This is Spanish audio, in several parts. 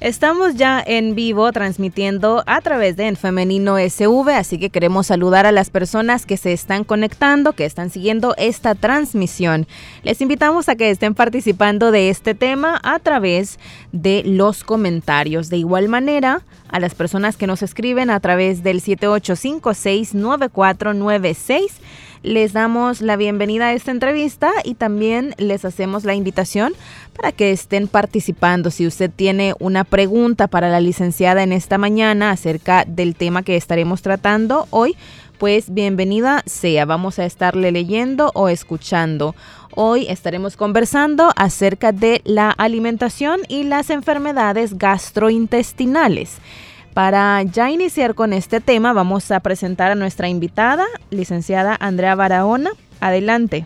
Estamos ya en vivo transmitiendo a través de En Femenino SV, así que queremos saludar a las personas que se están conectando, que están siguiendo esta transmisión. Les invitamos a que estén participando de este tema a través de los comentarios. De igual manera, a las personas que nos escriben a través del 78569496 les damos la bienvenida a esta entrevista y también les hacemos la invitación para que estén participando. Si usted tiene una pregunta para la licenciada en esta mañana acerca del tema que estaremos tratando hoy, pues bienvenida sea. Vamos a estarle leyendo o escuchando. Hoy estaremos conversando acerca de la alimentación y las enfermedades gastrointestinales. Para ya iniciar con este tema, vamos a presentar a nuestra invitada, licenciada Andrea Barahona. Adelante.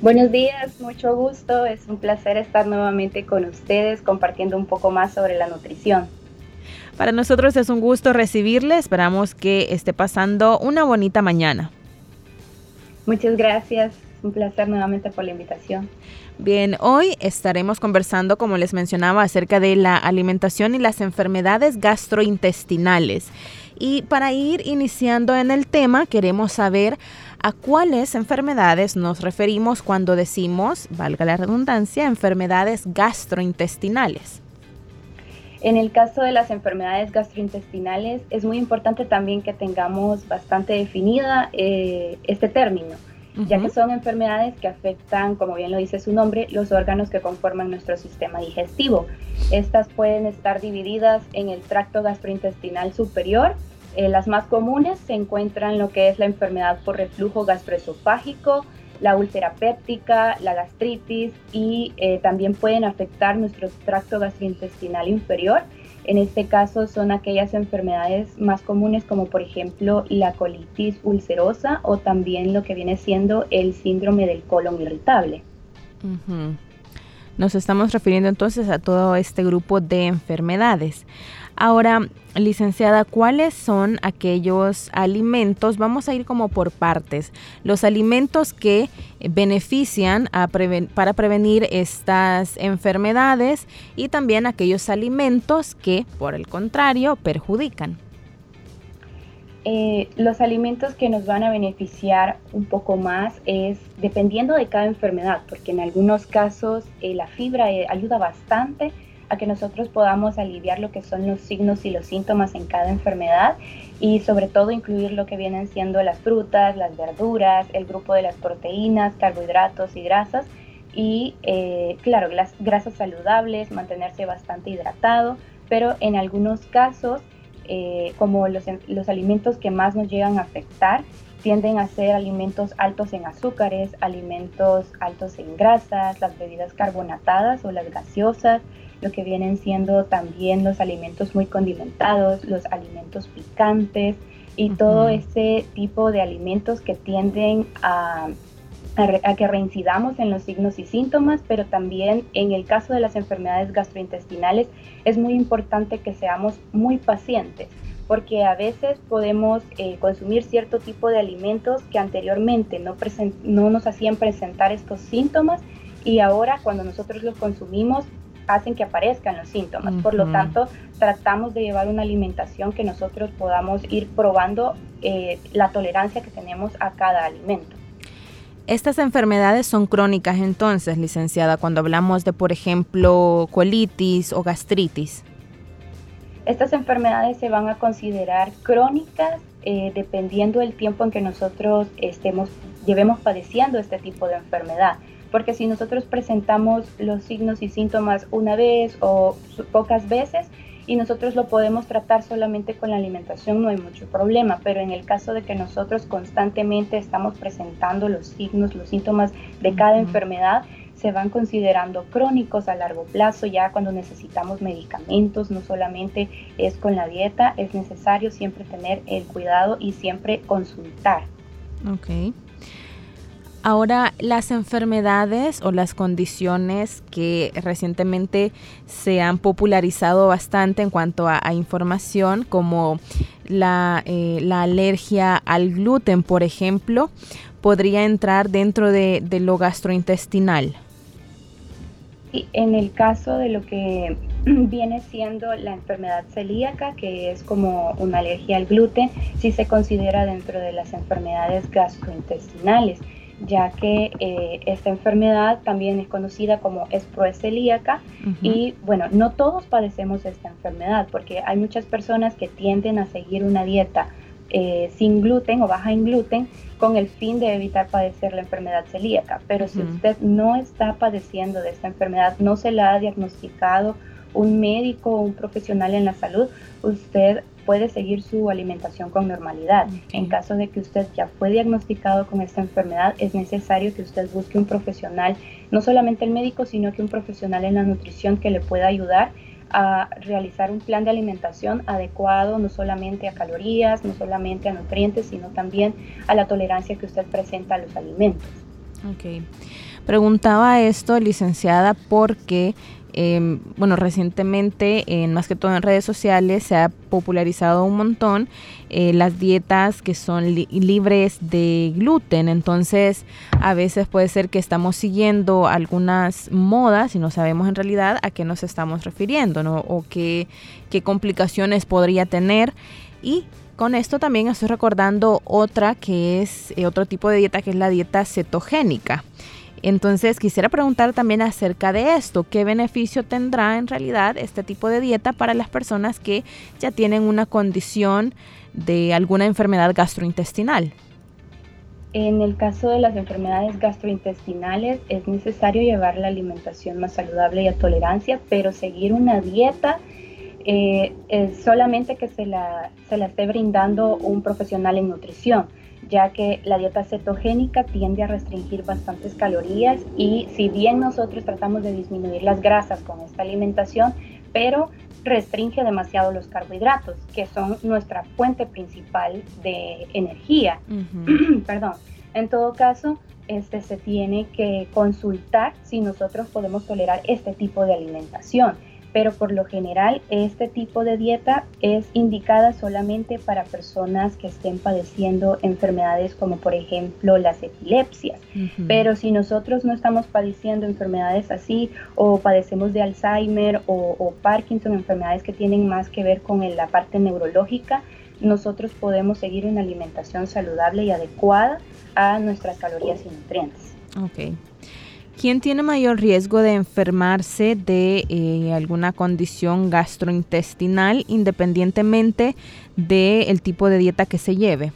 Buenos días, mucho gusto. Es un placer estar nuevamente con ustedes compartiendo un poco más sobre la nutrición. Para nosotros es un gusto recibirle. Esperamos que esté pasando una bonita mañana. Muchas gracias. Un placer nuevamente por la invitación. Bien, hoy estaremos conversando, como les mencionaba, acerca de la alimentación y las enfermedades gastrointestinales. Y para ir iniciando en el tema, queremos saber a cuáles enfermedades nos referimos cuando decimos, valga la redundancia, enfermedades gastrointestinales. En el caso de las enfermedades gastrointestinales, es muy importante también que tengamos bastante definida eh, este término ya que son enfermedades que afectan, como bien lo dice su nombre, los órganos que conforman nuestro sistema digestivo. Estas pueden estar divididas en el tracto gastrointestinal superior. Eh, las más comunes se encuentran lo que es la enfermedad por reflujo gastroesofágico, la úlcera péptica, la gastritis y eh, también pueden afectar nuestro tracto gastrointestinal inferior en este caso son aquellas enfermedades más comunes como por ejemplo la colitis ulcerosa o también lo que viene siendo el síndrome del colon irritable. Nos estamos refiriendo entonces a todo este grupo de enfermedades. Ahora, licenciada, ¿cuáles son aquellos alimentos? Vamos a ir como por partes. Los alimentos que benefician para prevenir estas enfermedades y también aquellos alimentos que, por el contrario, perjudican. Eh, los alimentos que nos van a beneficiar un poco más es dependiendo de cada enfermedad, porque en algunos casos eh, la fibra eh, ayuda bastante a que nosotros podamos aliviar lo que son los signos y los síntomas en cada enfermedad y sobre todo incluir lo que vienen siendo las frutas, las verduras, el grupo de las proteínas, carbohidratos y grasas y eh, claro, las grasas saludables, mantenerse bastante hidratado, pero en algunos casos, eh, como los, los alimentos que más nos llegan a afectar, tienden a ser alimentos altos en azúcares, alimentos altos en grasas, las bebidas carbonatadas o las gaseosas, lo que vienen siendo también los alimentos muy condimentados, los alimentos picantes y todo ese tipo de alimentos que tienden a, a, que reincidamos en los signos y síntomas, pero también en el caso de las enfermedades gastrointestinales es muy importante que seamos muy pacientes porque a veces podemos eh, consumir cierto tipo de alimentos que anteriormente no, no nos hacían presentar estos síntomas y ahora cuando nosotros los consumimos hacen que aparezcan los síntomas. Por lo tanto, tratamos de llevar una alimentación que nosotros podamos ir probando eh, la tolerancia que tenemos a cada alimento. Estas enfermedades son crónicas entonces, licenciada, cuando hablamos de, por ejemplo, colitis o gastritis. Estas enfermedades se van a considerar crónicas eh, dependiendo del tiempo en que nosotros estemos, llevemos padeciendo este tipo de enfermedad porque si nosotros presentamos los signos y síntomas una vez o pocas veces y nosotros lo podemos tratar solamente con la alimentación, no hay mucho problema, pero en el caso de que nosotros constantemente estamos presentando los signos, los síntomas de cada enfermedad, se van considerando crónicos a largo plazo, ya cuando necesitamos medicamentos, no solamente es con la dieta, es necesario siempre tener el cuidado y siempre consultar. Ok. Ahora, las enfermedades o las condiciones que recientemente se han popularizado bastante en cuanto a, información, como la, eh, la, alergia al gluten, por ejemplo, podría entrar dentro de, de lo gastrointestinal. En el caso de lo que viene siendo la enfermedad celíaca, que es como una alergia al gluten, sí se considera dentro de las enfermedades gastrointestinales ya que eh, esta enfermedad también es conocida como esproecelíaca y bueno, no todos padecemos esta enfermedad porque hay muchas personas que tienden a seguir una dieta eh, sin gluten o baja en gluten con el fin de evitar padecer la enfermedad celíaca. Pero si usted no está padeciendo de esta enfermedad, no se la ha diagnosticado un médico o un profesional en la salud, usted puede seguir su alimentación con normalidad. En caso de que usted ya fue diagnosticado con esta enfermedad, es necesario que usted busque un profesional, no solamente el médico, sino que un profesional en la nutrición que le pueda ayudar a realizar un plan de alimentación adecuado no solamente a calorías, no solamente a nutrientes, sino también a la tolerancia que usted presenta a los alimentos. Ok. Preguntaba esto, licenciada, porque Em, bueno, recientemente, en, más que todo en redes sociales, se ha popularizado un montón eh, las dietas que son libres de gluten. Entonces, a veces puede ser que estamos siguiendo algunas modas y no sabemos en realidad a qué nos estamos refiriendo, ¿no? O qué, complicaciones podría tener. Y con esto también estoy recordando otra que es eh, otro tipo de dieta que es la dieta cetogénica. Entonces quisiera preguntar también acerca de esto, ¿qué beneficio tendrá en realidad este tipo de dieta para las personas que ya tienen una condición de alguna enfermedad gastrointestinal? En el caso de las enfermedades gastrointestinales es necesario llevar la alimentación más saludable y a tolerancia, pero seguir una dieta eh, solamente que se la, se la esté brindando un profesional en nutrición ya que la dieta cetogénica tiende a restringir bastantes calorías y si bien nosotros tratamos de disminuir las grasas con esta alimentación, pero restringe demasiado los carbohidratos, que son nuestra fuente principal de energía. Perdón. En todo caso, este se tiene que consultar si nosotros podemos tolerar este tipo de alimentación pero por lo general este tipo de dieta es indicada solamente para personas que estén padeciendo enfermedades como por ejemplo las epilepsias. Pero si nosotros no estamos padeciendo enfermedades así o padecemos de Alzheimer o, Parkinson, enfermedades que tienen más que ver con la parte neurológica, nosotros podemos seguir una alimentación saludable y adecuada a nuestras calorías y nutrientes. Okay. ¿Quién tiene mayor riesgo de enfermarse de eh, alguna condición gastrointestinal independientemente del tipo de dieta que se lleve?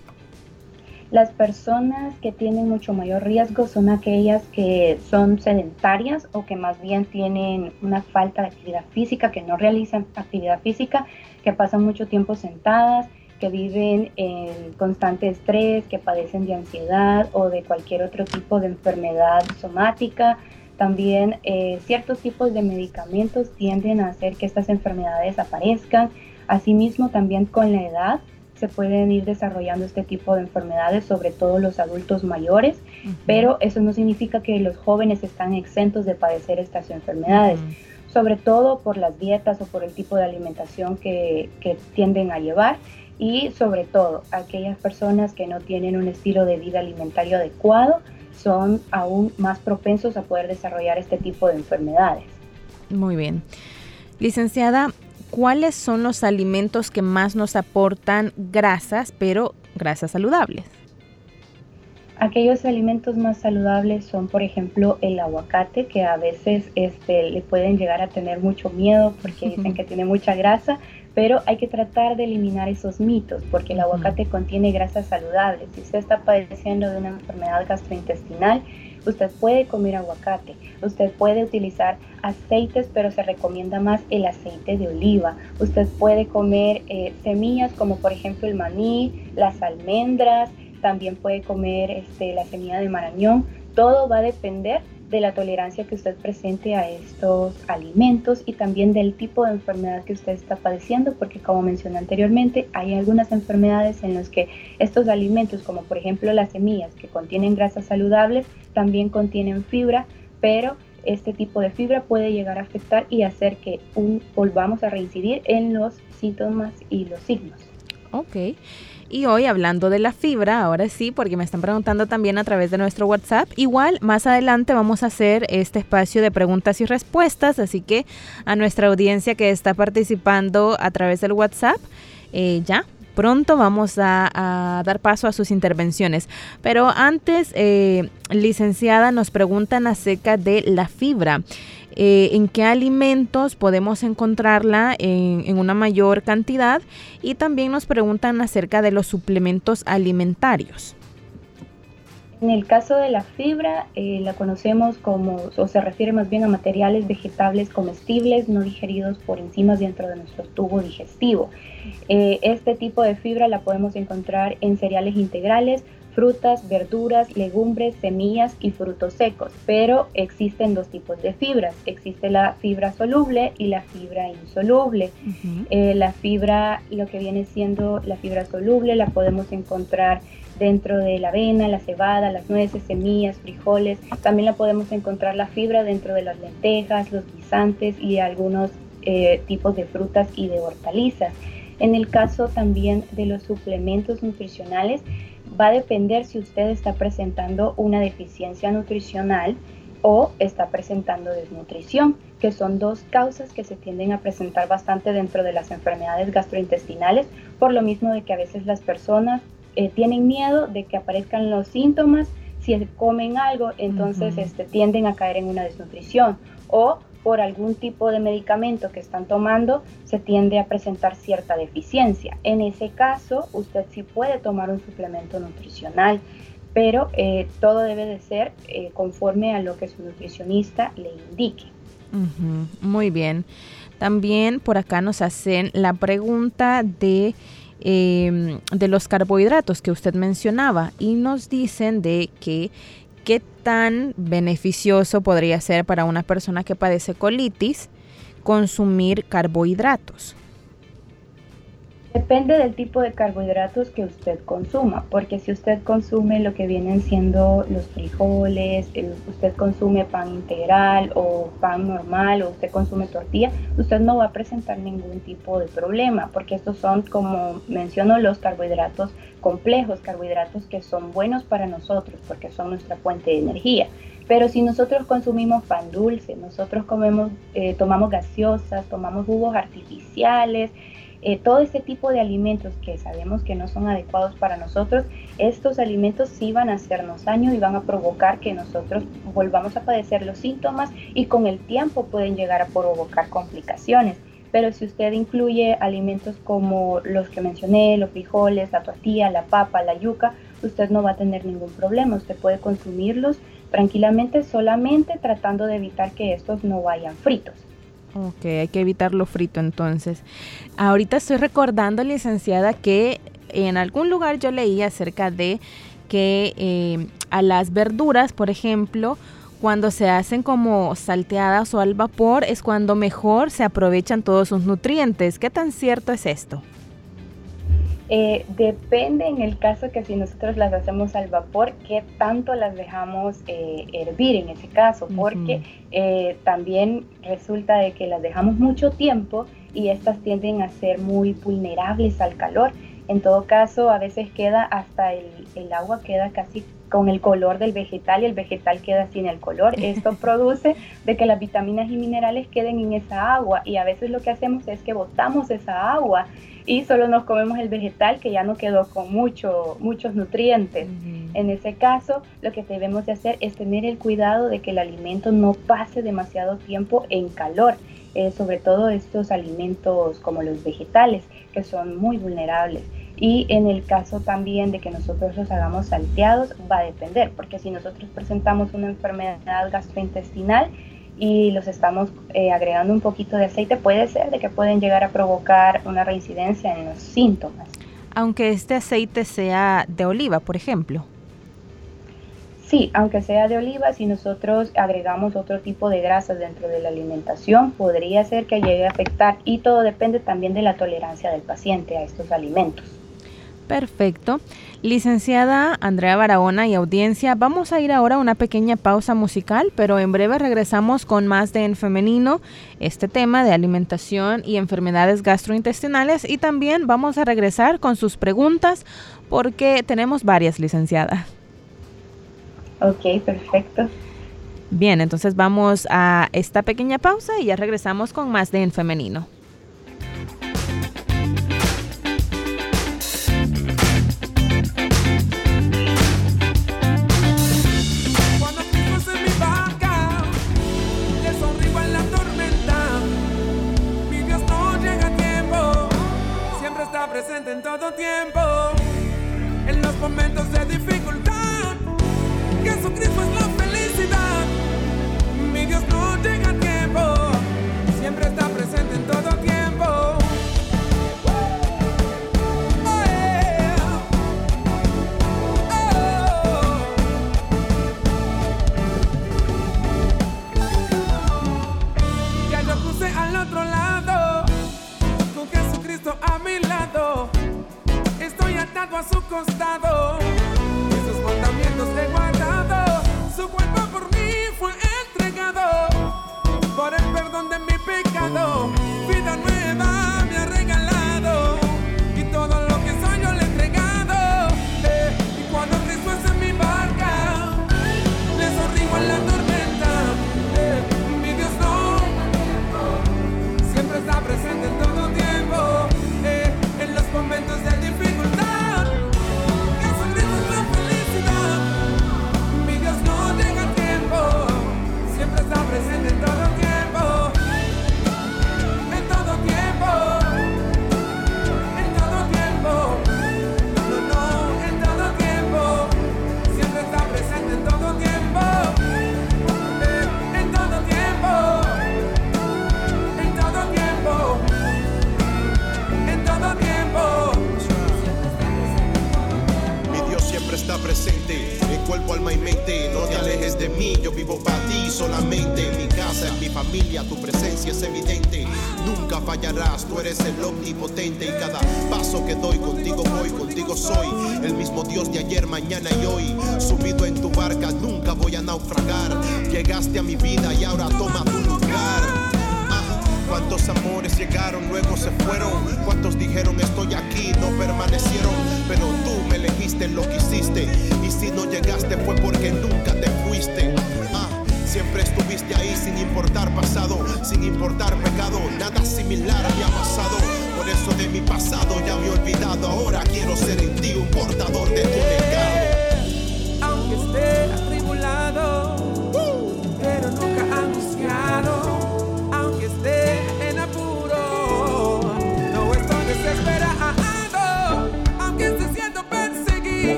Las personas que tienen mucho mayor riesgo son aquellas que son sedentarias o que más bien tienen una falta de actividad física, que no realizan actividad física, que pasan mucho tiempo sentadas, que viven en constante estrés, que padecen de ansiedad o de cualquier otro tipo de enfermedad somática. También eh, ciertos tipos de medicamentos tienden a hacer que estas enfermedades aparezcan. Asimismo, también con la edad se pueden ir desarrollando este tipo de enfermedades, sobre todo los adultos mayores, pero eso no significa que los jóvenes están exentos de padecer estas enfermedades. sobre todo por las dietas o por el tipo de alimentación que, que tienden a llevar y sobre todo aquellas personas que no tienen un estilo de vida alimentario adecuado son aún más propensos a poder desarrollar este tipo de enfermedades. Muy bien. Licenciada, ¿cuáles son los alimentos que más nos aportan grasas, pero grasas saludables? Aquellos alimentos más saludables son, por ejemplo, el aguacate, que a veces este, le pueden llegar a tener mucho miedo porque dicen que tiene mucha grasa, pero hay que tratar de eliminar esos mitos porque el aguacate contiene grasas saludables. Si usted está padeciendo de una enfermedad gastrointestinal, usted puede comer aguacate, usted puede utilizar aceites, pero se recomienda más el aceite de oliva. Usted puede comer eh, semillas como por ejemplo el maní, las almendras, también puede comer este, la semilla de marañón. Todo va a depender de la tolerancia que usted presente a estos alimentos y también del tipo de enfermedad que usted está padeciendo, porque como mencioné anteriormente, hay algunas enfermedades en las que estos alimentos, como por ejemplo las semillas que contienen grasas saludables, también contienen fibra, pero este tipo de fibra puede llegar a afectar y hacer que un, volvamos a reincidir en los síntomas y los signos. Ok. Y hoy hablando de la fibra, ahora sí, porque me están preguntando también a través de nuestro WhatsApp. Igual, más adelante vamos a hacer este espacio de preguntas y respuestas, así que a nuestra audiencia que está participando a través del WhatsApp, eh, ya pronto vamos a, dar paso a sus intervenciones. Pero antes, eh, licenciada, nos preguntan acerca de la fibra. Eh, en qué alimentos podemos encontrarla en, una mayor cantidad y también nos preguntan acerca de los suplementos alimentarios. En el caso de la fibra, eh, la conocemos como, o se refiere más bien a materiales vegetales comestibles no digeridos por enzimas dentro de nuestro tubo digestivo. Eh, este tipo de fibra la podemos encontrar en cereales integrales, frutas, verduras, legumbres, semillas y frutos secos. Pero existen dos tipos de fibras. Existe la fibra soluble y la fibra insoluble. Eh, la fibra, lo que viene siendo la fibra soluble, la podemos encontrar dentro de la avena, la cebada, las nueces, semillas, frijoles. También la podemos encontrar la fibra dentro de las lentejas, los guisantes y algunos eh, tipos de frutas y de hortalizas. En el caso también de los suplementos nutricionales, va a depender si usted está presentando una deficiencia nutricional o está presentando desnutrición, que son dos causas que se tienden a presentar bastante dentro de las enfermedades gastrointestinales, por lo mismo de que a veces las personas eh, tienen miedo de que aparezcan los síntomas si comen algo, entonces este, tienden a caer en una desnutrición o por algún tipo de medicamento que están tomando, se tiende a presentar cierta deficiencia. En ese caso, usted sí puede tomar un suplemento nutricional, pero eh, todo debe de ser eh, conforme a lo que su nutricionista le indique. Muy bien. También por acá nos hacen la pregunta de, em, de los carbohidratos que usted mencionaba y nos dicen de que qué tan beneficioso podría ser para una persona que padece colitis consumir carbohidratos. Depende del tipo de carbohidratos que usted consuma, porque si usted consume lo que vienen siendo los frijoles, usted consume pan integral o pan normal o usted consume tortilla, usted no va a presentar ningún tipo de problema, porque estos son, como menciono, los carbohidratos complejos, carbohidratos que son buenos para nosotros, porque son nuestra fuente de energía. Pero si nosotros consumimos pan dulce, nosotros comemos, eh, tomamos gaseosas, tomamos jugos artificiales, eh, todo ese tipo de alimentos que sabemos que no son adecuados para nosotros, estos alimentos sí van a hacernos daño y van a provocar que nosotros volvamos a padecer los síntomas y con el tiempo pueden llegar a provocar complicaciones. Pero si usted incluye alimentos como los que mencioné, los frijoles, la tortilla, la papa, la yuca, usted no va a tener ningún problema. Usted puede consumirlos tranquilamente solamente tratando de evitar que estos no vayan fritos. Ok, hay que evitarlo frito entonces. Ahorita estoy recordando, licenciada, que en algún lugar yo leí acerca de que eh, a las verduras, por ejemplo, cuando se hacen como salteadas o al vapor, es cuando mejor se aprovechan todos sus nutrientes. ¿Qué tan cierto es esto? Eh, depende en el caso que si nosotros las hacemos al vapor, qué tanto las dejamos eh, hervir en ese caso, porque eh, también resulta de que las dejamos mucho tiempo y estas tienden a ser muy vulnerables al calor. En todo caso, a veces queda hasta el, el agua queda casi con el color del vegetal y el vegetal queda sin el color. Esto produce de que las vitaminas y minerales queden en esa agua y a veces lo que hacemos es que botamos esa agua y solo nos comemos el vegetal que ya no quedó con mucho, muchos nutrientes. En ese caso, lo que debemos de hacer es tener el cuidado de que el alimento no pase demasiado tiempo en calor, eh, sobre todo estos alimentos como los vegetales, que son muy vulnerables. Y en el caso también de que nosotros los hagamos salteados, va a depender, porque si nosotros presentamos una enfermedad gastrointestinal, y los estamos eh, agregando un poquito de aceite, puede ser de que pueden llegar a provocar una reincidencia en los síntomas. Aunque este aceite sea de oliva, por ejemplo. Sí, aunque sea de oliva, si nosotros agregamos otro tipo de grasas dentro de la alimentación, podría ser que llegue a afectar y todo depende también de la tolerancia del paciente a estos alimentos. Perfecto. Licenciada Andrea Barahona y audiencia, vamos a ir ahora a una pequeña pausa musical, pero en breve regresamos con más de En Femenino, este tema de alimentación y enfermedades gastrointestinales y también vamos a regresar con sus preguntas porque tenemos varias licenciadas. Ok, perfecto. Bien, entonces vamos a esta pequeña pausa y ya regresamos con más de En Femenino.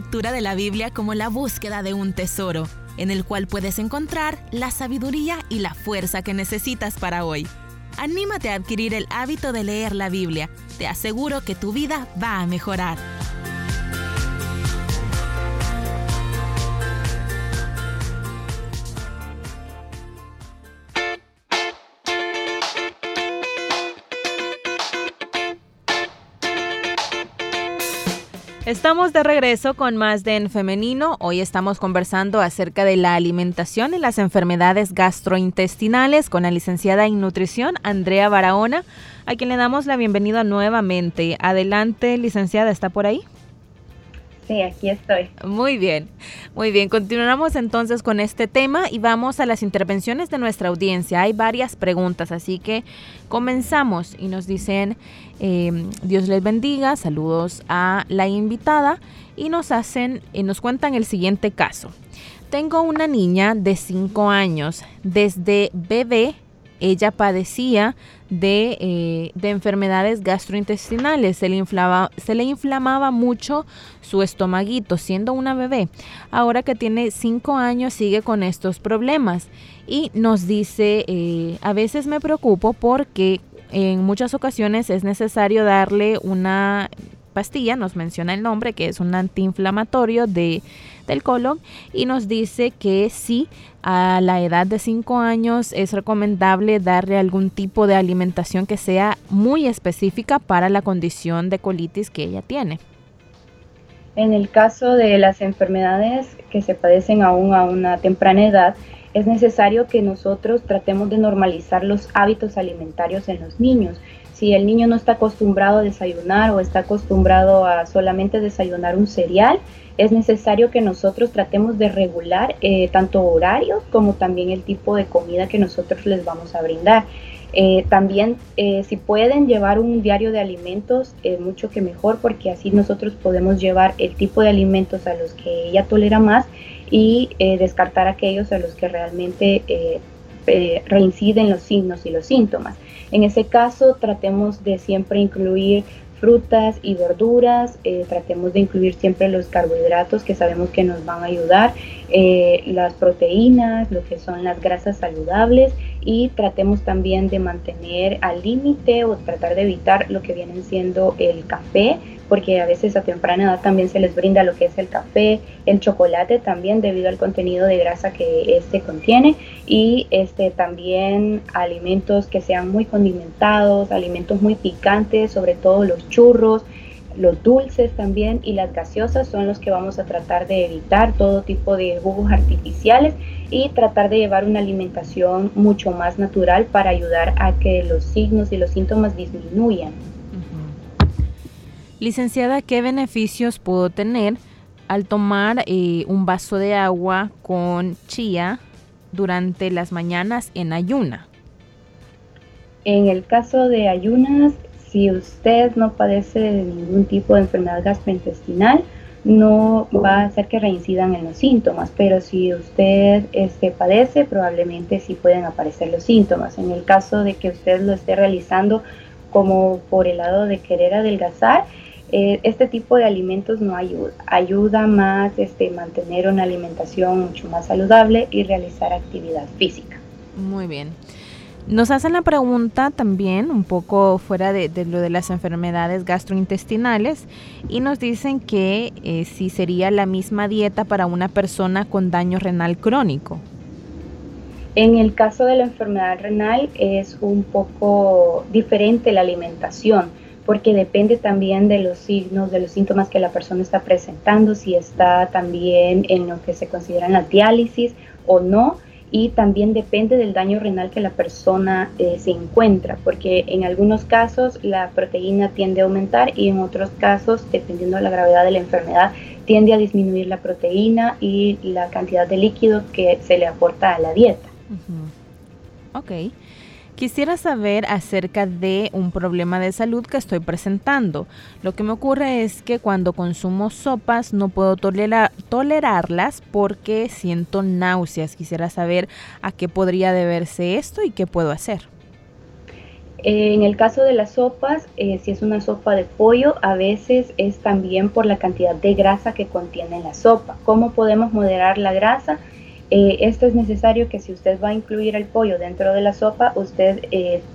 Lectura de la Biblia como la búsqueda de un tesoro, en el cual puedes encontrar la sabiduría y la fuerza que necesitas para hoy. Anímate a adquirir el hábito de leer la Biblia. Te aseguro que tu vida va a mejorar. Estamos de regreso con más de En Femenino. Hoy estamos conversando acerca de la alimentación y las enfermedades gastrointestinales con la licenciada en nutrición Andrea Barahona, a quien le damos la bienvenida nuevamente. Adelante, licenciada, ¿está por ahí? Sí, aquí estoy. Muy bien, muy bien. Continuamos entonces con este tema y vamos a las intervenciones de nuestra audiencia. Hay varias preguntas, así que comenzamos y nos dicen, em, Dios les bendiga, saludos a la invitada y nos hacen, y nos cuentan el siguiente caso. Tengo una niña de 5 años. Desde bebé ella padecía eh, de, enfermedades gastrointestinales, se le, inflaba, se le inflamaba mucho su estomaguito siendo una bebé. Ahora que tiene cinco años sigue con estos problemas y nos dice, eh, a veces me preocupo porque en muchas ocasiones es necesario darle una pastilla, nos menciona el nombre, que es un antiinflamatorio de, del colon, y nos dice que sí, a la edad de 5 años es recomendable darle algún tipo de alimentación que sea muy específica para la condición de colitis que ella tiene. En el caso de las enfermedades que se padecen aún a una temprana edad, es necesario que nosotros tratemos de normalizar los hábitos alimentarios en los niños si el niño no está acostumbrado a desayunar o está acostumbrado a solamente desayunar un cereal, es necesario que nosotros tratemos de regular eh, tanto horarios como también el tipo de comida que nosotros les vamos a brindar. Eh, también eh, si pueden llevar un diario de alimentos, mucho que mejor porque así nosotros podemos llevar el tipo de alimentos a los que ella tolera más y descartar aquellos a los que realmente reinciden los signos y los síntomas. En ese caso, tratemos de siempre incluir frutas y verduras, eh, tratemos de incluir siempre los carbohidratos que sabemos que nos van a ayudar, eh, las proteínas, lo que son las grasas saludables y tratemos también de mantener al límite o tratar de evitar lo que viene siendo el café, porque a veces a temprana edad también se les brinda lo que es el café, el chocolate también debido al contenido de grasa que este contiene y este también alimentos que sean muy condimentados, alimentos muy picantes, sobre todo los churros, los dulces también y las gaseosas son los que vamos a tratar de evitar todo tipo de jugos artificiales y tratar de llevar una alimentación mucho más natural para ayudar a que los signos y los síntomas disminuyan. Licenciada, ¿qué beneficios puedo tener al tomar eh, un vaso de agua con chía durante las mañanas en ayuna? En el caso de ayunas, si usted no padece de ningún tipo de enfermedad gastrointestinal, no va a hacer que reincidan en los síntomas, pero si usted este, padece, probablemente sí pueden aparecer los síntomas. En el caso de que usted lo esté realizando como por el lado de querer adelgazar, eh, este tipo de alimentos no ayuda. Ayuda más este, mantener una alimentación mucho más saludable y realizar actividad física. Muy bien. Nos hacen la pregunta también, un poco fuera de, lo de las enfermedades gastrointestinales, y nos dicen que eh, si sería la misma dieta para una persona con daño renal crónico. En el caso de la enfermedad renal es un poco diferente la alimentación porque depende también de los signos, de los síntomas que la persona está presentando, si está también en lo que se considera la diálisis o no, y también depende del daño renal que la persona eh, se encuentra, porque en algunos casos la proteína tiende a aumentar y en otros casos, dependiendo de la gravedad de la enfermedad, tiende a disminuir la proteína y la cantidad de líquido que se le aporta a la dieta. Ok. Quisiera saber acerca de un problema de salud que estoy presentando. Lo que me ocurre es que cuando consumo sopas no puedo tolerarlas porque siento náuseas. Quisiera saber a qué podría deberse esto y qué puedo hacer. Eh, en el caso de las sopas, eh, si es una sopa de pollo, a veces es también por la cantidad de grasa que contiene la sopa. ¿Cómo podemos moderar la grasa? Eh, esto es necesario que si usted va a incluir el pollo dentro de la sopa, usted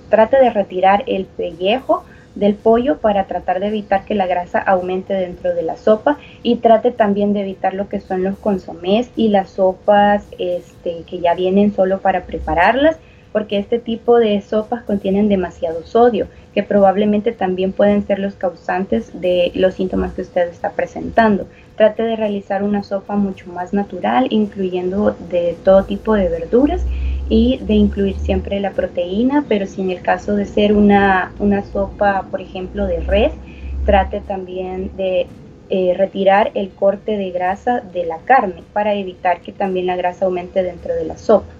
trate de retirar el pellejo del pollo para tratar de evitar que la grasa aumente dentro de la sopa y trate también de evitar lo que son los consomés y las sopas este, que ya vienen solo para prepararlas porque este tipo de sopas contienen demasiado sodio, que probablemente también pueden ser los causantes de los síntomas que usted está presentando. Trate de realizar una sopa mucho más natural, incluyendo de todo tipo de verduras y de incluir siempre la proteína, pero si en el caso de ser una, una sopa, por ejemplo, de res, trate también de eh, retirar el corte de grasa de la carne para evitar que también la grasa aumente dentro de la sopa.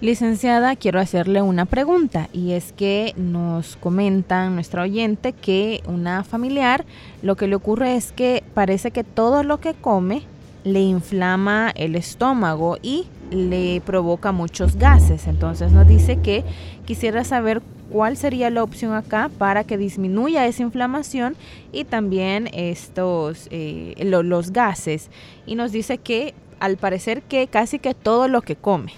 Licenciada, quiero hacerle una pregunta y es que nos comentan nuestra oyente que una familiar lo que le ocurre es que parece que todo lo que come le inflama el estómago y le provoca muchos gases. Entonces nos dice que quisiera saber cuál sería la opción acá para que disminuya esa inflamación y también estos eh, los gases. Y nos dice que al parecer que casi que todo lo que come.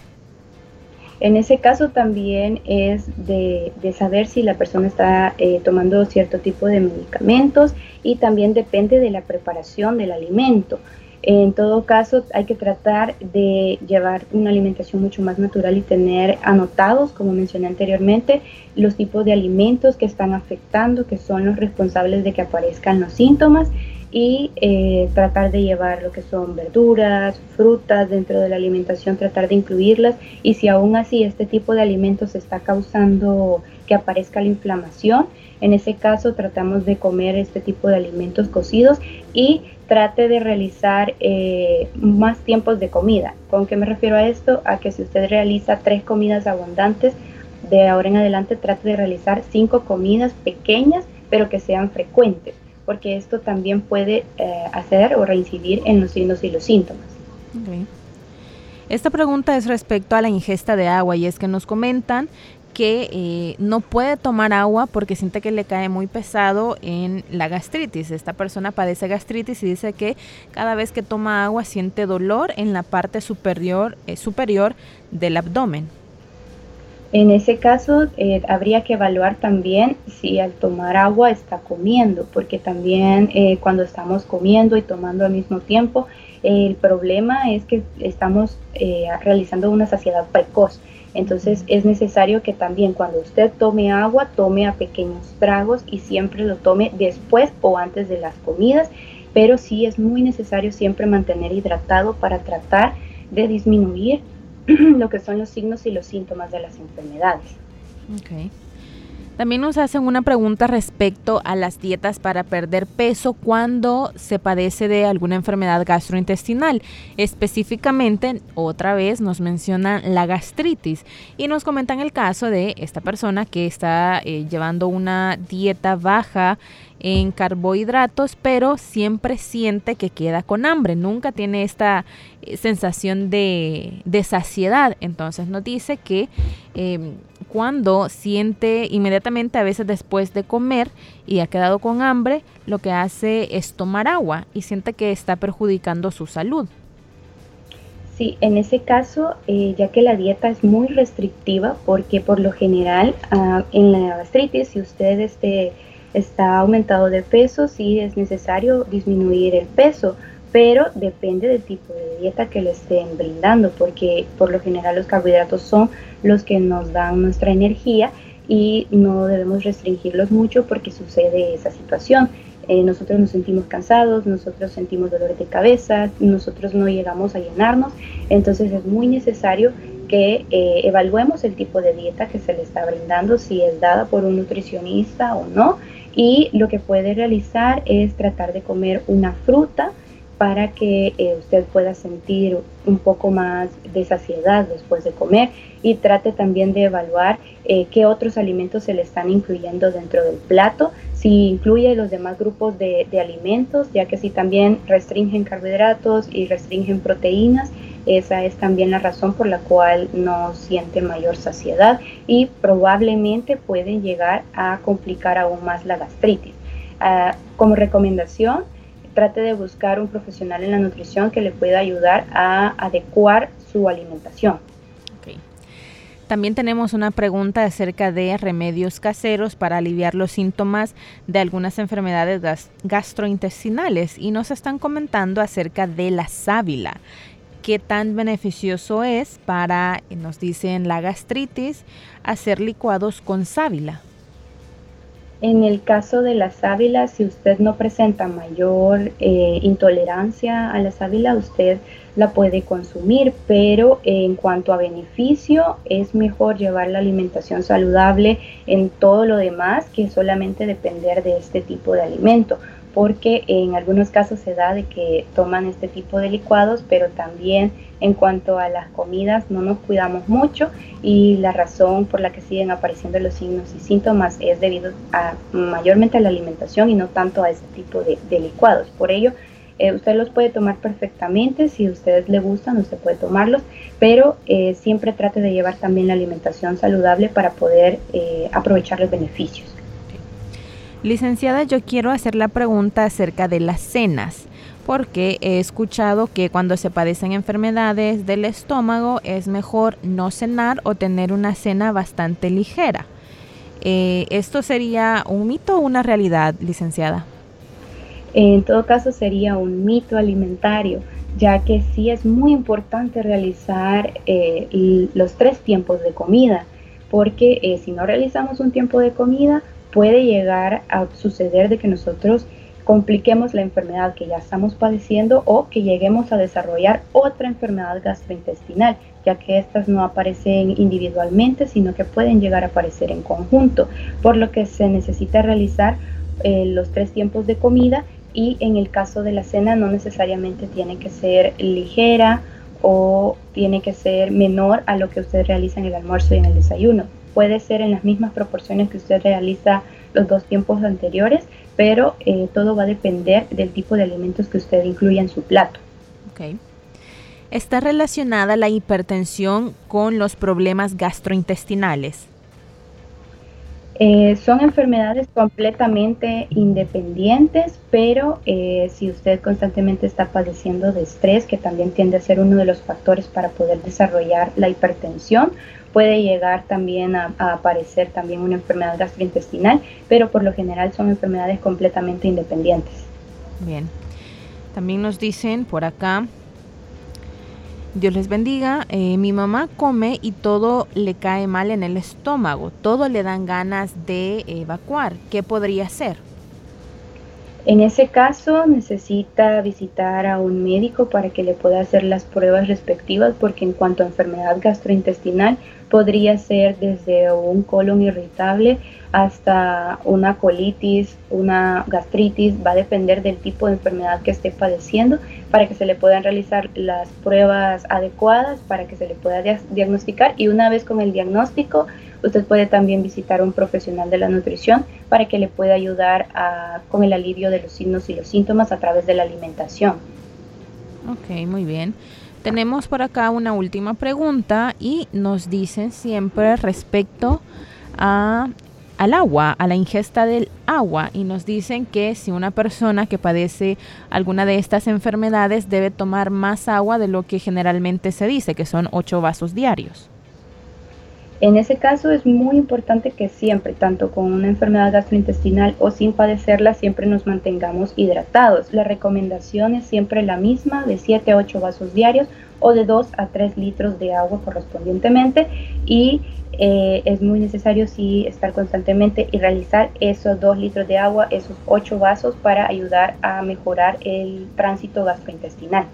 En ese caso también es de, saber si la persona está eh, tomando cierto tipo de medicamentos y también depende de la preparación del alimento. En todo caso, hay que tratar de llevar una alimentación mucho más natural y tener anotados, como mencioné anteriormente, los tipos de alimentos que están afectando, que son los responsables de que aparezcan los síntomas y eh, tratar de llevar lo que son verduras, frutas dentro de la alimentación, tratar de incluirlas y si aún así este tipo de alimentos está causando que aparezca la inflamación, en ese caso tratamos de comer este tipo de alimentos cocidos y trate de realizar eh, más tiempos de comida. ¿Con qué me refiero a esto? A que si usted realiza tres comidas abundantes, de ahora en adelante trate de realizar cinco comidas pequeñas, pero que sean frecuentes porque esto también puede eh, hacer o reincidir en los signos y los síntomas. Esta pregunta es respecto a la ingesta de agua y es que nos comentan que eh, no puede tomar agua porque siente que le cae muy pesado en la gastritis. Esta persona padece gastritis y dice que cada vez que toma agua siente dolor en la parte superior, eh, superior del abdomen. En ese caso, eh, habría que evaluar también si al tomar agua está comiendo, porque también eh, cuando estamos comiendo y tomando al mismo tiempo, el problema es que estamos eh, realizando una saciedad precoz. Entonces es necesario que también cuando usted tome agua, tome a pequeños tragos y siempre lo tome después o antes de las comidas, pero sí es muy necesario siempre mantener hidratado para tratar de disminuir lo que son los signos y los síntomas de las enfermedades. También nos hacen una pregunta respecto a las dietas para perder peso cuando se padece de alguna enfermedad gastrointestinal. Específicamente, otra vez nos mencionan la gastritis y nos comentan el caso de esta persona que está eh, llevando una dieta baja en carbohidratos, pero siempre siente que queda con hambre, nunca tiene esta eh, sensación de, saciedad. Entonces nos dice que em, cuando siente inmediatamente, a veces después de comer y ha quedado con hambre, lo que hace es tomar agua y siente que está perjudicando su salud. Sí, en ese caso, eh, ya que la dieta es muy restrictiva, porque por lo general ah, en la gastritis, si usted este, está aumentado de peso, sí es necesario disminuir el peso, pero depende del tipo de dieta que le estén brindando, porque por lo general los carbohidratos son los que nos dan nuestra energía y no debemos restringirlos mucho porque sucede esa situación. Eh, nosotros nos sentimos cansados, nosotros sentimos dolores de cabeza, nosotros no llegamos a llenarnos, entonces es muy necesario que eh, evaluemos el tipo de dieta que se le está brindando, si es dada por un nutricionista o no, y lo que puede realizar es tratar de comer una fruta para que eh, usted pueda sentir un poco más de saciedad después de comer y trate también de evaluar eh, qué otros alimentos se le están incluyendo dentro del plato, si incluye los demás grupos de, alimentos, ya que si también restringen carbohidratos y restringen proteínas, esa es también la razón por la cual no siente mayor saciedad y probablemente puede llegar a complicar aún más la gastritis. Ah, como recomendación, trate de buscar un profesional en la nutrición que le pueda ayudar a adecuar su alimentación. También tenemos una pregunta acerca de remedios caseros para aliviar los síntomas de algunas enfermedades gastrointestinales y nos están comentando acerca de la sábila. ¿Qué tan beneficioso es para, nos dicen, la gastritis, hacer licuados con sábila? En el caso de la sábila, si usted no presenta mayor eh, intolerancia a la sábila, usted la puede consumir, pero en cuanto a beneficio, es mejor llevar la alimentación saludable en todo lo demás que solamente depender de este tipo de alimento porque en algunos casos se da de que toman este tipo de licuados, pero también en cuanto a las comidas no nos cuidamos mucho y la razón por la que siguen apareciendo los signos y síntomas es debido mayormente a la alimentación y no tanto a este tipo de, licuados. Por ello, eh, usted los puede tomar perfectamente, si a ustedes le gustan, usted puede tomarlos, pero eh, siempre trate de llevar también la alimentación saludable para poder eh, aprovechar los beneficios. Licenciada, yo quiero hacer la pregunta acerca de las cenas, porque he escuchado que cuando se padecen enfermedades del estómago es mejor no cenar o tener una cena bastante ligera. Eh, ¿Esto sería un mito o una realidad, licenciada? En todo caso sería un mito alimentario, ya que sí es muy importante realizar eh, los tres tiempos de comida, porque eh, si no realizamos un tiempo de comida, puede llegar a suceder de que nosotros compliquemos la enfermedad que ya estamos padeciendo o que lleguemos a desarrollar otra enfermedad gastrointestinal, ya que estas no aparecen individualmente, sino que pueden llegar a aparecer en conjunto, por lo que se necesita realizar eh, los tres tiempos de comida y en el caso de la cena no necesariamente tiene que ser ligera o tiene que ser menor a lo que usted realiza en el almuerzo y en el desayuno puede ser en las mismas proporciones que usted realiza los dos tiempos anteriores, pero eh, todo va a depender del tipo de alimentos que usted incluya en su plato. Okay. ¿Está relacionada la hipertensión con los problemas gastrointestinales? Eh, son enfermedades completamente independientes, pero eh, si usted constantemente está padeciendo de estrés, que también tiende a ser uno de los factores para poder desarrollar la hipertensión, puede llegar también a, aparecer también una enfermedad gastrointestinal, pero por lo general son enfermedades completamente independientes. Bien. También nos dicen por acá, Dios les bendiga, eh, mi mamá come y todo le cae mal en el estómago, todo le dan ganas de evacuar. ¿Qué podría ser? En ese caso necesita visitar a un médico para que le pueda hacer las pruebas respectivas porque en cuanto a enfermedad gastrointestinal podría ser desde un colon irritable hasta una colitis, una gastritis, va a depender del tipo de enfermedad que esté padeciendo para que se le puedan realizar las pruebas adecuadas, para que se le pueda diagnosticar. Y una vez con el diagnóstico usted puede también visitar a un profesional de la nutrición para que le pueda ayudar con el alivio de los signos y los síntomas a través de la alimentación. Ok, muy bien. Tenemos por acá una última pregunta y nos dicen siempre respecto a, al agua, a la ingesta del agua y nos dicen que si una persona que padece alguna de estas enfermedades debe tomar más agua de lo que generalmente se dice, que son 8 vasos diarios. En ese caso es muy importante que siempre, tanto con una enfermedad gastrointestinal o sin padecerla, siempre nos mantengamos hidratados. La recomendación es siempre la misma, de 7 a 8 vasos diarios o de 2 a 3 litros de agua correspondientemente y eh, es muy necesario sí estar constantemente y realizar esos 2 litros de agua, esos 8 vasos para ayudar a mejorar el tránsito gastrointestinal.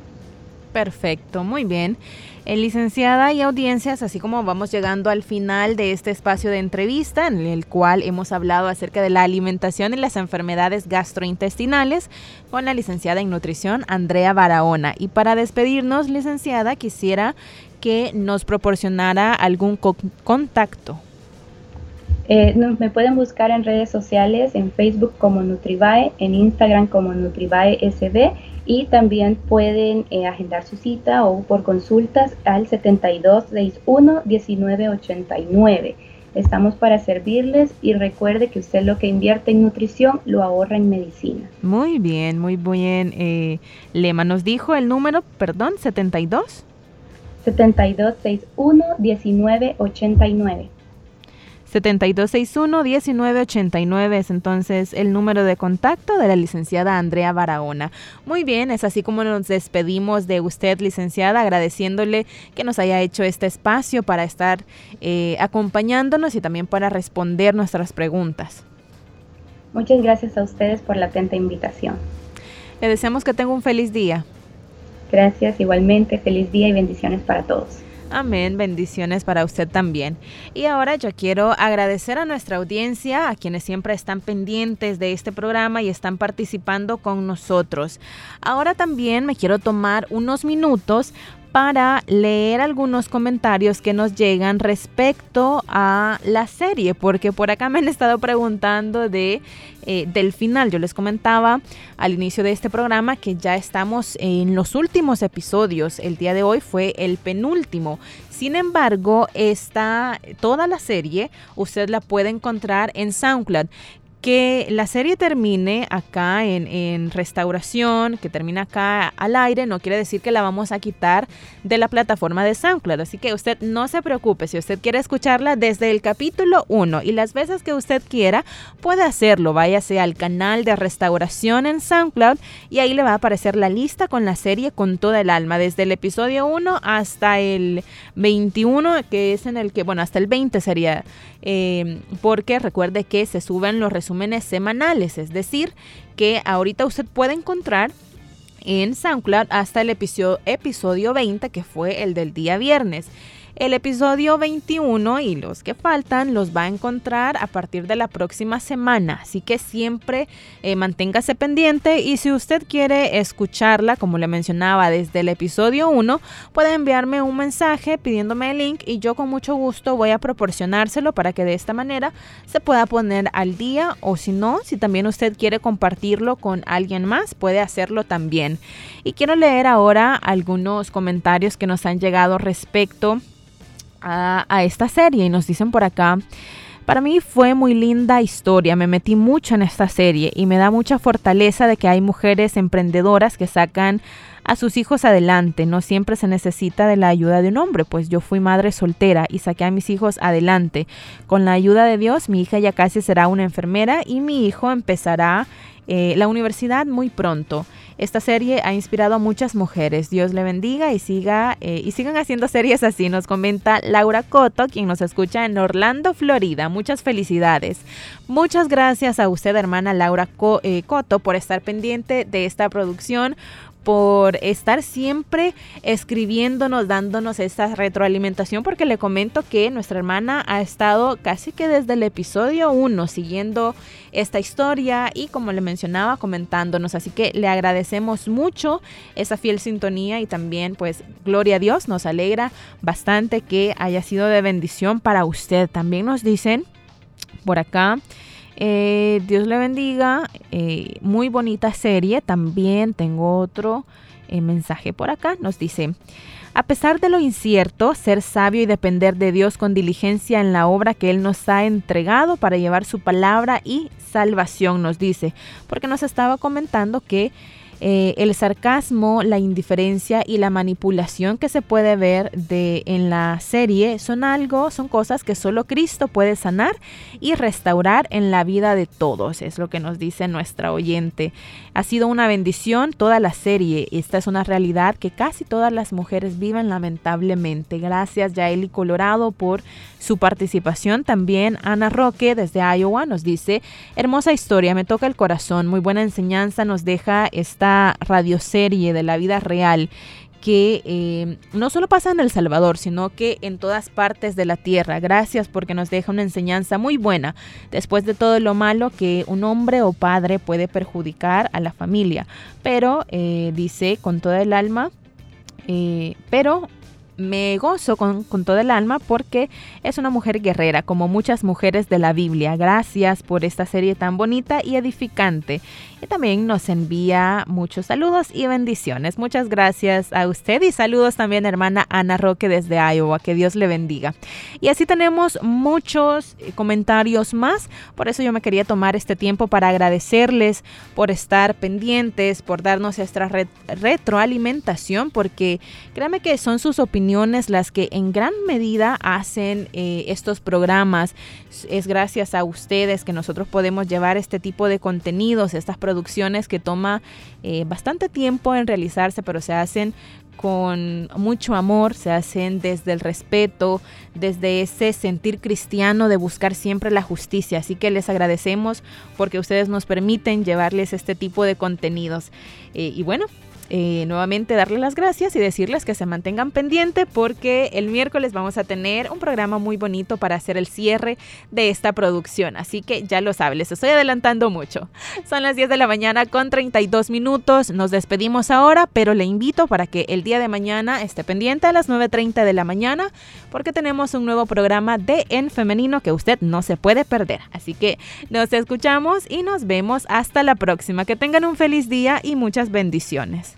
Perfecto, muy bien. Eh, licenciada y audiencias, así como vamos llegando al final de este espacio de entrevista en el cual hemos hablado acerca de la alimentación y las enfermedades gastrointestinales con la licenciada en nutrición Andrea Barahona. Y para despedirnos, licenciada, quisiera que nos proporcionara algún contacto Eh, me pueden buscar en redes sociales, en Facebook como Nutribae, en Instagram como Nutribae SB y también pueden eh, agendar su cita o por consultas al 7261 1989. Estamos para servirles y recuerde que usted lo que invierte en nutrición lo ahorra en medicina. Muy bien, muy bien. Eh, Lema nos dijo el número, perdón, 72. 7261 1989. 7261-1989 es entonces el número de contacto de la licenciada Andrea Barahona. Muy bien, es así como nos despedimos de usted, licenciada, agradeciéndole que nos haya hecho este espacio para estar eh, acompañándonos y también para responder nuestras preguntas. Muchas gracias a ustedes por la atenta invitación. Le deseamos que tenga un feliz día. Gracias, igualmente, feliz día y bendiciones para todos. Amén, bendiciones para usted también. Y ahora yo quiero agradecer a nuestra audiencia, a quienes siempre están pendientes de este programa y están participando con nosotros. Ahora también me quiero tomar unos minutos para leer algunos comentarios que nos llegan respecto a la serie, porque por acá me han estado preguntando de, eh, del final. Yo les comentaba al inicio de este programa que ya estamos en los últimos episodios. El día de hoy fue el penúltimo. Sin embargo, está toda la serie usted la puede encontrar en SoundCloud que la serie termine acá en, restauración, que termine acá al aire, no quiere decir que la vamos a quitar de la plataforma de SoundCloud. Así que usted no se preocupe, si usted quiere escucharla desde el capítulo 1 y las veces que usted quiera, puede hacerlo. Váyase al canal de restauración en SoundCloud y ahí le va a aparecer la lista con la serie con toda el alma, desde el episodio 1 hasta el 21, que es en el que, bueno, hasta el 20 sería eh, porque recuerde que se suben los semanales, es decir, que ahorita usted puede encontrar en SoundCloud hasta el episodio, episodio 20, que fue el del día viernes. El episodio 21 y los que faltan los va a encontrar a partir de la próxima semana, así que siempre eh, manténgase pendiente y si usted quiere escucharla, como le mencionaba desde el episodio 1, puede enviarme un mensaje pidiéndome el link y yo con mucho gusto voy a proporcionárselo para que de esta manera se pueda poner al día o si no, si también usted quiere compartirlo con alguien más, puede hacerlo también. Y quiero leer ahora algunos comentarios que nos han llegado respecto a, esta serie y nos dicen por acá. Para mí fue muy linda historia, me metí mucho en esta serie y me da mucha fortaleza de que hay mujeres emprendedoras que sacan a sus hijos adelante. No siempre se necesita de la ayuda de un hombre, pues yo fui madre soltera y saqué a mis hijos adelante. Con la ayuda de Dios, mi hija ya casi será una enfermera y mi hijo empezará eh, la universidad muy pronto. Esta serie ha inspirado a muchas mujeres. Dios le bendiga y siga eh, y sigan haciendo series así. Nos comenta Laura Coto, quien nos escucha en Orlando, Florida. Muchas felicidades. Muchas gracias a usted, hermana Laura eh, Coto, por estar pendiente de esta producción por estar siempre escribiéndonos, dándonos esta retroalimentación, porque le comento que nuestra hermana ha estado casi que desde el episodio 1 siguiendo esta historia y como le mencionaba, comentándonos. Así que le agradecemos mucho esa fiel sintonía y también pues gloria a Dios, nos alegra bastante que haya sido de bendición para usted. También nos dicen por acá. Eh, Dios le bendiga. Eh, muy bonita serie. También tengo otro eh, mensaje por acá. Nos dice, a pesar de lo incierto, ser sabio y depender de Dios con diligencia en la obra que Él nos ha entregado para llevar su palabra y salvación, nos dice. Porque nos estaba comentando que eh, el sarcasmo, la indiferencia y la manipulación que se puede ver de, en la serie son algo, son cosas que solo Cristo puede sanar y restaurar en la vida de todos, es lo que nos dice nuestra oyente. Ha sido una bendición toda la serie, esta es una realidad que casi todas las mujeres viven lamentablemente. Gracias Yaeli Colorado por su participación. También Ana Roque desde Iowa nos dice, hermosa historia, me toca el corazón, muy buena enseñanza nos deja esta radioserie de la vida real que eh, no solo pasa en El Salvador, sino que en todas partes de la tierra. Gracias porque nos deja una enseñanza muy buena después de todo lo malo que un hombre o padre puede perjudicar a la familia. Pero, eh, dice con toda el alma, eh, pero me gozo con, con el alma porque es una mujer guerrera, como muchas mujeres de la Biblia. Gracias por esta serie tan bonita y edificante. Y también nos envía muchos saludos y bendiciones. Muchas gracias a usted y saludos también hermana Ana Roque desde Iowa. Que Dios le bendiga. Y así tenemos muchos eh, comentarios más. Por eso yo me quería tomar este tiempo para agradecerles por estar pendientes, por darnos esta retroalimentación, porque créanme que son sus opiniones las que en gran medida hacen eh, estos programas. Es gracias a ustedes que nosotros podemos llevar este tipo de contenidos, estas producciones que toma eh, bastante tiempo en realizarse, pero se hacen con mucho amor, se hacen desde el respeto, desde ese sentir cristiano de buscar siempre la justicia. Así que les agradecemos porque ustedes nos permiten llevarles este tipo de contenidos. Eh, y bueno, eh, nuevamente darle las gracias y decirles que se mantengan pendiente porque el miércoles vamos a tener un programa muy bonito para hacer el cierre de esta producción. Así que ya lo saben, les estoy adelantando mucho. Son las 10 de la mañana con 32 minutos. Nos despedimos ahora, pero le invito para que el día de mañana esté pendiente a las 9.30 de la mañana porque tenemos un nuevo programa de En Femenino que usted no se puede perder. Así que nos escuchamos y nos vemos hasta la próxima. Que tengan un feliz día y muchas bendiciones.